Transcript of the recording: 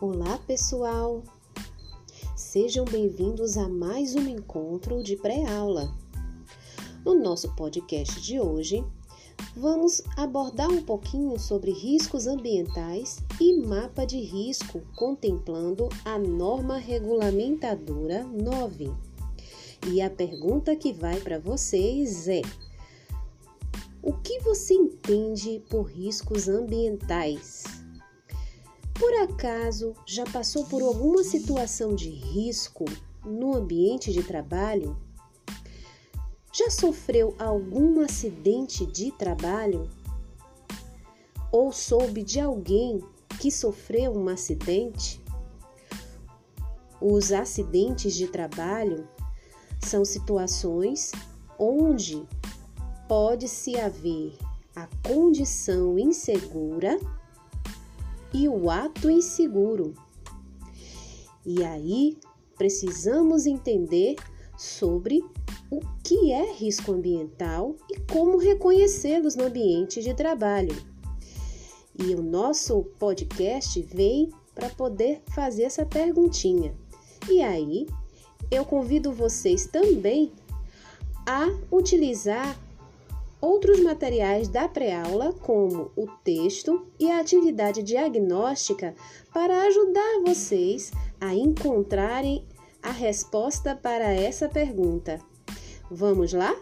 Olá, pessoal! Sejam bem-vindos a mais um encontro de pré-aula. No nosso podcast de hoje, vamos abordar um pouquinho sobre riscos ambientais e mapa de risco, contemplando a norma regulamentadora 9. E a pergunta que vai para vocês é: o que você entende por riscos ambientais? Por acaso já passou por alguma situação de risco no ambiente de trabalho? Já sofreu algum acidente de trabalho? Ou soube de alguém que sofreu um acidente? Os acidentes de trabalho são situações onde pode-se haver a condição insegura e o ato inseguro. E aí precisamos entender sobre o que é risco ambiental e como reconhecê-los no ambiente de trabalho. E o nosso podcast vem para poder fazer essa perguntinha. E aí, eu convido vocês também a utilizar outros materiais da pré-aula, como o texto e a atividade diagnóstica, para ajudar vocês a encontrarem a resposta para essa pergunta. Vamos lá?